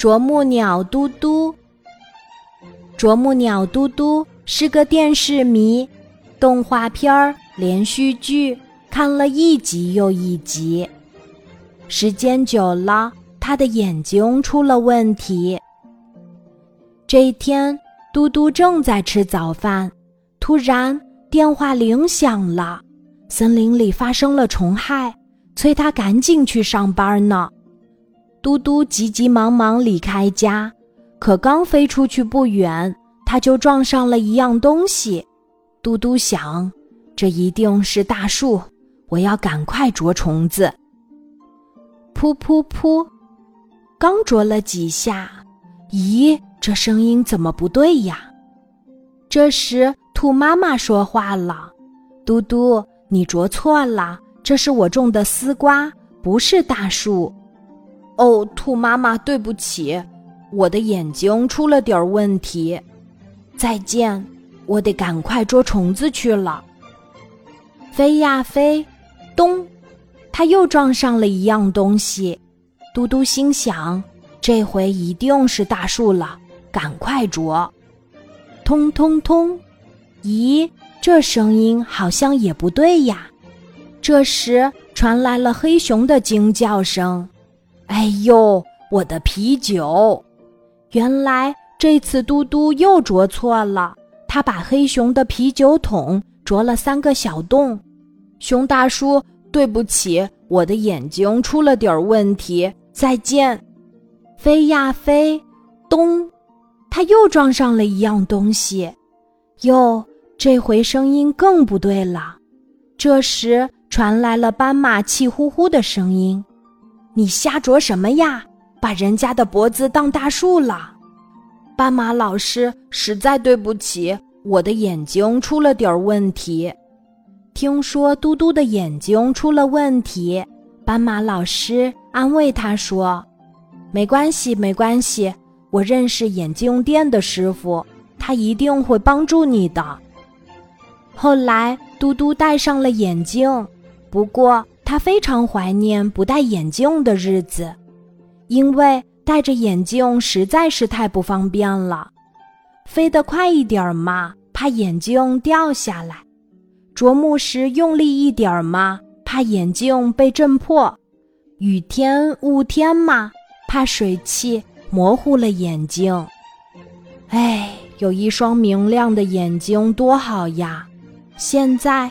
啄木鸟嘟嘟，啄木鸟嘟嘟是个电视迷，动画片儿、连续剧看了一集又一集。时间久了，他的眼睛出了问题。这一天，嘟嘟正在吃早饭，突然电话铃响了，森林里发生了虫害，催他赶紧去上班呢。嘟嘟急急忙忙离开家，可刚飞出去不远，他就撞上了一样东西。嘟嘟想，这一定是大树，我要赶快捉虫子。噗噗噗，刚啄了几下，咦，这声音怎么不对呀？这时，兔妈妈说话了：“嘟嘟，你啄错了，这是我种的丝瓜，不是大树。”哦，兔妈妈，对不起，我的眼睛出了点问题。再见，我得赶快捉虫子去了。飞呀飞，咚，它又撞上了一样东西。嘟嘟心想，这回一定是大树了，赶快捉。通通通，咦，这声音好像也不对呀。这时传来了黑熊的惊叫声。哎呦，我的啤酒！原来这次嘟嘟又啄错了，他把黑熊的啤酒桶啄了三个小洞。熊大叔，对不起，我的眼睛出了点问题。再见！飞呀飞，咚！他又撞上了一样东西。哟，这回声音更不对了。这时传来了斑马气呼呼的声音。你瞎啄什么呀？把人家的脖子当大树了！斑马老师，实在对不起，我的眼睛出了点问题。听说嘟嘟的眼睛出了问题，斑马老师安慰他说：“没关系，没关系，我认识眼镜店的师傅，他一定会帮助你的。”后来，嘟嘟戴上了眼镜，不过。他非常怀念不戴眼镜的日子，因为戴着眼镜实在是太不方便了。飞得快一点嘛，怕眼镜掉下来；啄木时用力一点嘛，怕眼镜被震破；雨天、雾天嘛，怕水汽模糊了眼睛。哎，有一双明亮的眼睛多好呀！现在。